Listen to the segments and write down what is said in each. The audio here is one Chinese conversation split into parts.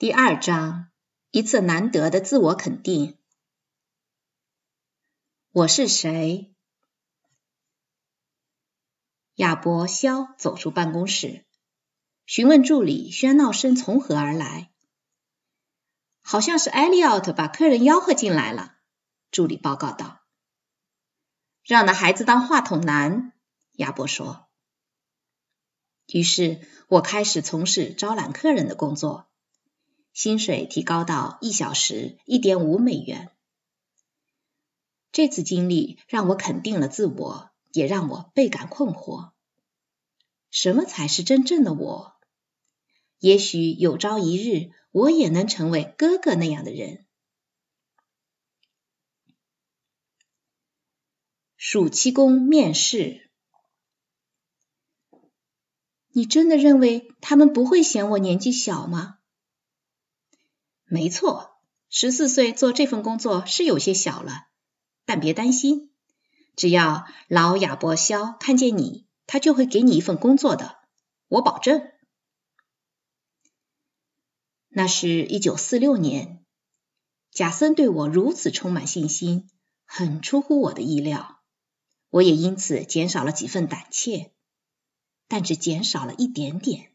第二章，一次难得的自我肯定。我是谁？亚伯肖走出办公室，询问助理喧闹声从何而来。好像是艾利奥特把客人吆喝进来了。助理报告道：“让那孩子当话筒男。”亚伯说。于是我开始从事招揽客人的工作。薪水提高到一小时一点五美元。这次经历让我肯定了自我，也让我倍感困惑。什么才是真正的我？也许有朝一日，我也能成为哥哥那样的人。暑期工面试，你真的认为他们不会嫌我年纪小吗？没错，十四岁做这份工作是有些小了，但别担心，只要老亚伯肖看见你，他就会给你一份工作的，我保证。那是一九四六年，贾森对我如此充满信心，很出乎我的意料，我也因此减少了几分胆怯，但只减少了一点点。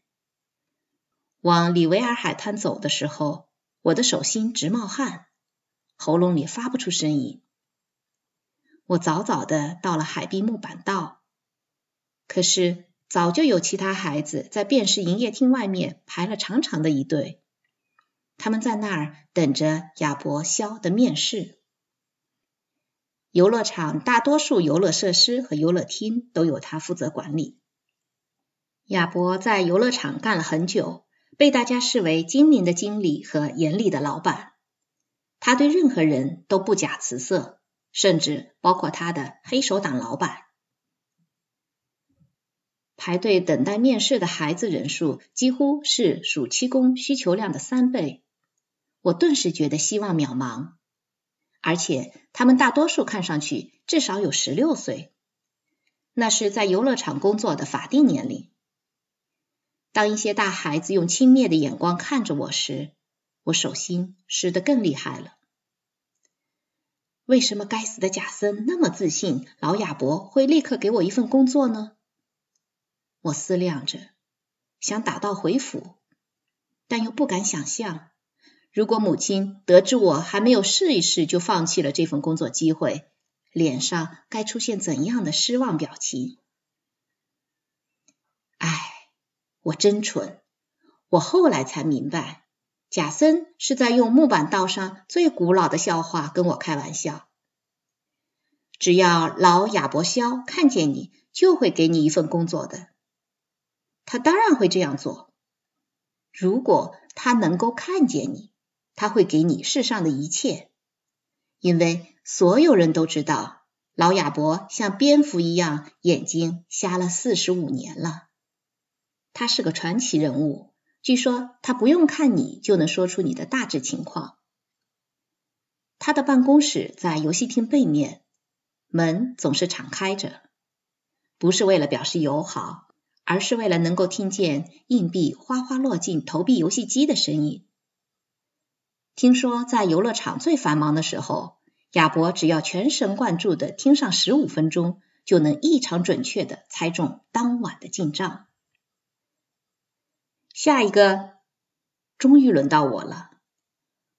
往里维尔海滩走的时候。我的手心直冒汗，喉咙里发不出声音。我早早的到了海滨木板道，可是早就有其他孩子在便士营业厅外面排了长长的一队，他们在那儿等着亚伯肖的面试。游乐场大多数游乐设施和游乐厅都由他负责管理。亚伯在游乐场干了很久。被大家视为精明的经理和严厉的老板，他对任何人都不假辞色，甚至包括他的黑手党老板。排队等待面试的孩子人数几乎是暑期工需求量的三倍，我顿时觉得希望渺茫。而且他们大多数看上去至少有十六岁，那是在游乐场工作的法定年龄。当一些大孩子用轻蔑的眼光看着我时，我手心湿得更厉害了。为什么该死的贾森那么自信，老亚伯会立刻给我一份工作呢？我思量着，想打道回府，但又不敢想象，如果母亲得知我还没有试一试就放弃了这份工作机会，脸上该出现怎样的失望表情。我真蠢！我后来才明白，贾森是在用木板道上最古老的笑话跟我开玩笑。只要老亚伯肖看见你，就会给你一份工作的。他当然会这样做。如果他能够看见你，他会给你世上的一切，因为所有人都知道，老亚伯像蝙蝠一样，眼睛瞎了四十五年了。他是个传奇人物，据说他不用看你就能说出你的大致情况。他的办公室在游戏厅背面，门总是敞开着，不是为了表示友好，而是为了能够听见硬币哗哗落进投币游戏机的声音。听说在游乐场最繁忙的时候，亚伯只要全神贯注的听上十五分钟，就能异常准确的猜中当晚的进账。下一个，终于轮到我了。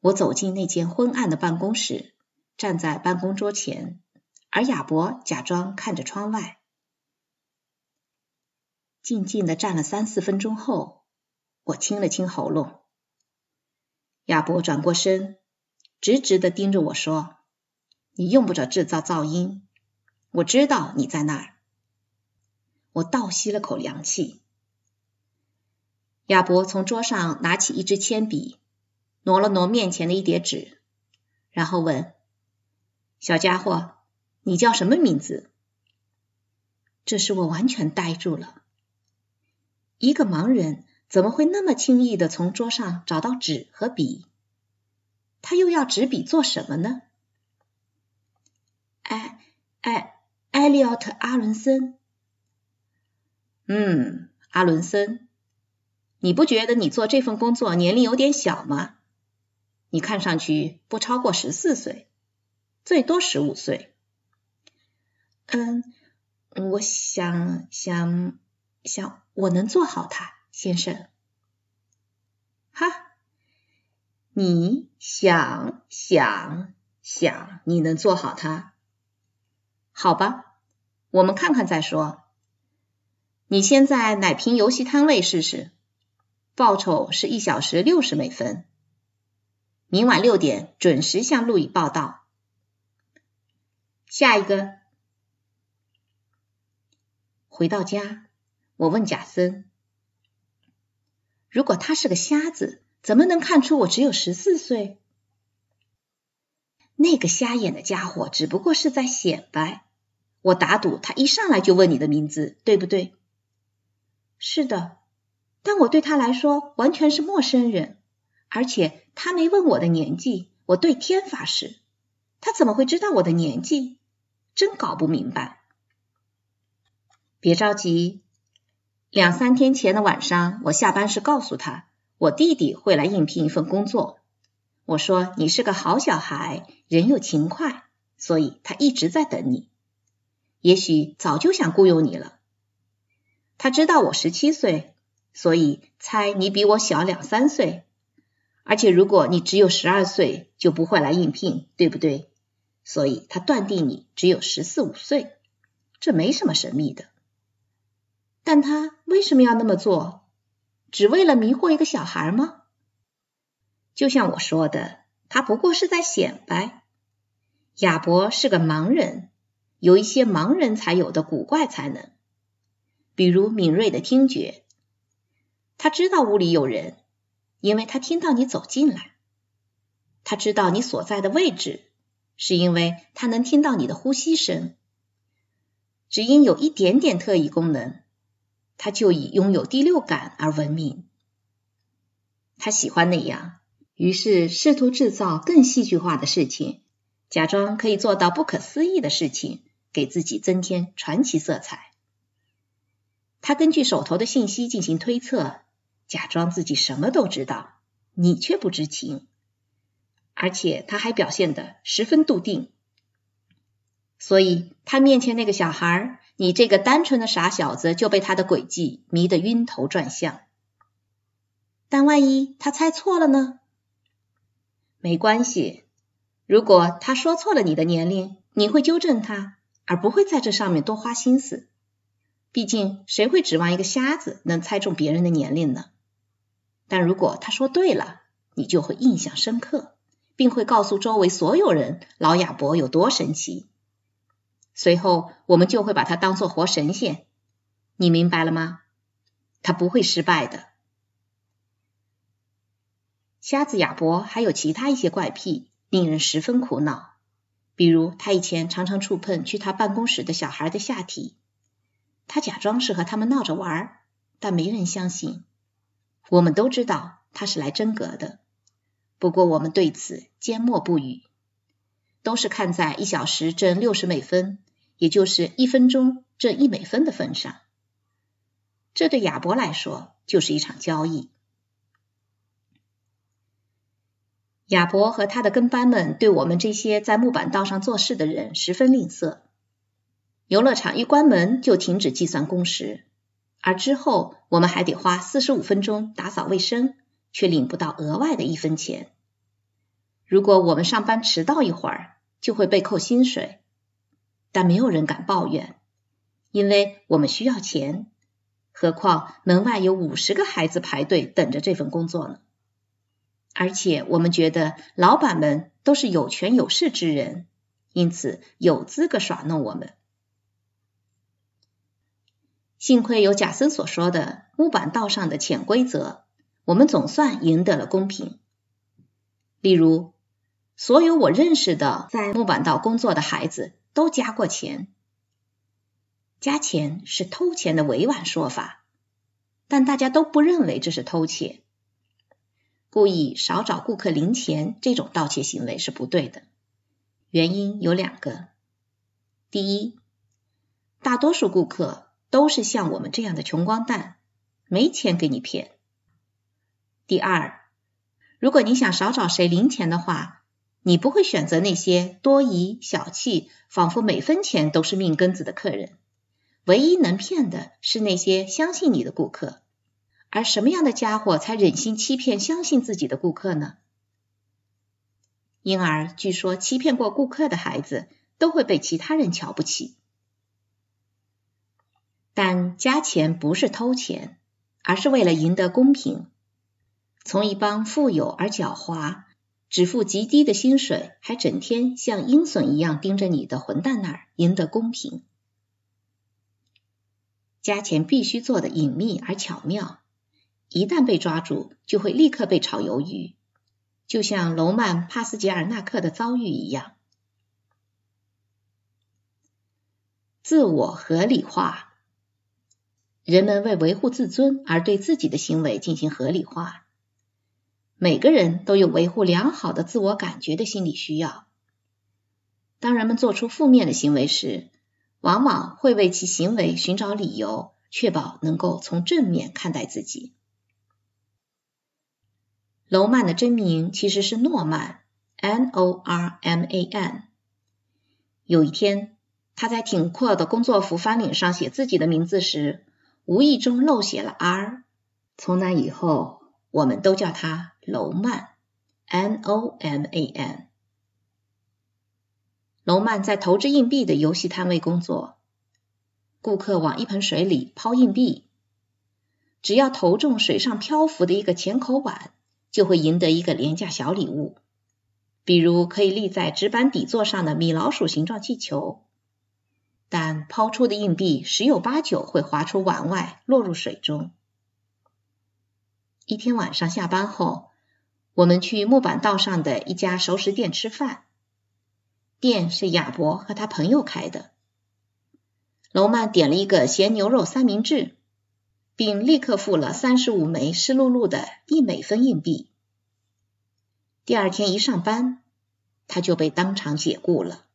我走进那间昏暗的办公室，站在办公桌前，而亚伯假装看着窗外。静静的站了三四分钟后，我清了清喉咙。亚伯转过身，直直的盯着我说：“你用不着制造噪音，我知道你在那儿。”我倒吸了口凉气。亚伯从桌上拿起一支铅笔，挪了挪面前的一叠纸，然后问：“小家伙，你叫什么名字？”这时我完全呆住了。一个盲人怎么会那么轻易的从桌上找到纸和笔？他又要纸笔做什么呢？艾艾艾利奥特·阿伦森。嗯，阿伦森。你不觉得你做这份工作年龄有点小吗？你看上去不超过十四岁，最多十五岁。嗯，我想想想，我能做好它，先生。哈，你想想想，你能做好它？好吧，我们看看再说。你先在奶瓶游戏摊位试试，报酬是一小时六十美分。明晚六点准时向路易报道。下一个，回到家，我问贾森：“如果他是个瞎子，怎么能看出我只有十四岁？”那个瞎眼的家伙只不过是在显摆。我打赌他一上来就问你的名字，对不对？是的，但我对他来说完全是陌生人，而且。他没问我的年纪，我对天发誓，他怎么会知道我的年纪？真搞不明白。别着急，两三天前的晚上，我下班时告诉他，我弟弟会来应聘一份工作。我说你是个好小孩，人又勤快，所以他一直在等你。也许早就想雇佣你了。他知道我十七岁，所以猜你比我小两三岁。而且，如果你只有十二岁，就不会来应聘，对不对？所以他断定你只有十四五岁，这没什么神秘的。但他为什么要那么做？只为了迷惑一个小孩吗？就像我说的，他不过是在显摆。亚伯是个盲人，有一些盲人才有的古怪才能，比如敏锐的听觉。他知道屋里有人。因为他听到你走进来，他知道你所在的位置，是因为他能听到你的呼吸声。只因有一点点特异功能，他就以拥有第六感而闻名。他喜欢那样，于是试图制造更戏剧化的事情，假装可以做到不可思议的事情，给自己增添传奇色彩。他根据手头的信息进行推测。假装自己什么都知道，你却不知情，而且他还表现得十分笃定。所以他面前那个小孩，你这个单纯的傻小子就被他的诡计迷得晕头转向。但万一他猜错了呢？没关系，如果他说错了你的年龄，你会纠正他，而不会在这上面多花心思。毕竟，谁会指望一个瞎子能猜中别人的年龄呢？但如果他说对了，你就会印象深刻，并会告诉周围所有人老亚伯有多神奇。随后，我们就会把他当做活神仙。你明白了吗？他不会失败的。瞎子亚伯还有其他一些怪癖，令人十分苦恼。比如，他以前常常触碰去他办公室的小孩的下体，他假装是和他们闹着玩，但没人相信。我们都知道他是来真格的，不过我们对此缄默不语，都是看在一小时挣六十美分，也就是一分钟挣一美分的份上。这对亚伯来说就是一场交易。亚伯和他的跟班们对我们这些在木板道上做事的人十分吝啬，游乐场一关门就停止计算工时。而之后，我们还得花四十五分钟打扫卫生，却领不到额外的一分钱。如果我们上班迟到一会儿，就会被扣薪水。但没有人敢抱怨，因为我们需要钱。何况门外有五十个孩子排队等着这份工作呢。而且我们觉得老板们都是有权有势之人，因此有资格耍弄我们。幸亏有贾森所说的木板道上的潜规则，我们总算赢得了公平。例如，所有我认识的在木板道工作的孩子都加过钱。加钱是偷钱的委婉说法，但大家都不认为这是偷窃。故意少找顾客零钱这种盗窃行为是不对的。原因有两个：第一，大多数顾客。都是像我们这样的穷光蛋，没钱给你骗。第二，如果你想少找谁零钱的话，你不会选择那些多疑、小气、仿佛每分钱都是命根子的客人。唯一能骗的是那些相信你的顾客。而什么样的家伙才忍心欺骗相信自己的顾客呢？因而，据说欺骗过顾客的孩子都会被其他人瞧不起。但加钱不是偷钱，而是为了赢得公平。从一帮富有而狡猾、只付极低的薪水，还整天像鹰隼一样盯着你的混蛋那儿赢得公平。加钱必须做的隐秘而巧妙，一旦被抓住，就会立刻被炒鱿鱼，就像罗曼帕斯捷尔纳克的遭遇一样。自我合理化，人们为维护自尊而对自己的行为进行合理化。每个人都有维护良好的自我感觉的心理需要。当人们做出负面的行为时，往往会为其行为寻找理由，确保能够从正面看待自己。楼曼的真名其实是诺曼 （N-O-R-M-A-N）。有一天，他在挺阔的工作服翻领上写自己的名字时，无意中漏写了 R。从那以后，我们都叫他楼曼 （N-O-M-A-N）。楼曼在投掷硬币的游戏摊位工作，顾客往一盆水里抛硬币，只要投中水上漂浮的一个浅口碗，就会赢得一个廉价小礼物，比如可以立在纸板底座上的米老鼠形状气球。但抛出的硬币十有八九会滑出碗外，落入水中。一天晚上下班后，我们去木板道上的一家熟食店吃饭。店是亚伯和他朋友开的。楼曼点了一个咸牛肉三明治，并立刻付了三十五枚湿漉漉的一美分硬币。第二天一上班，他就被当场解雇了。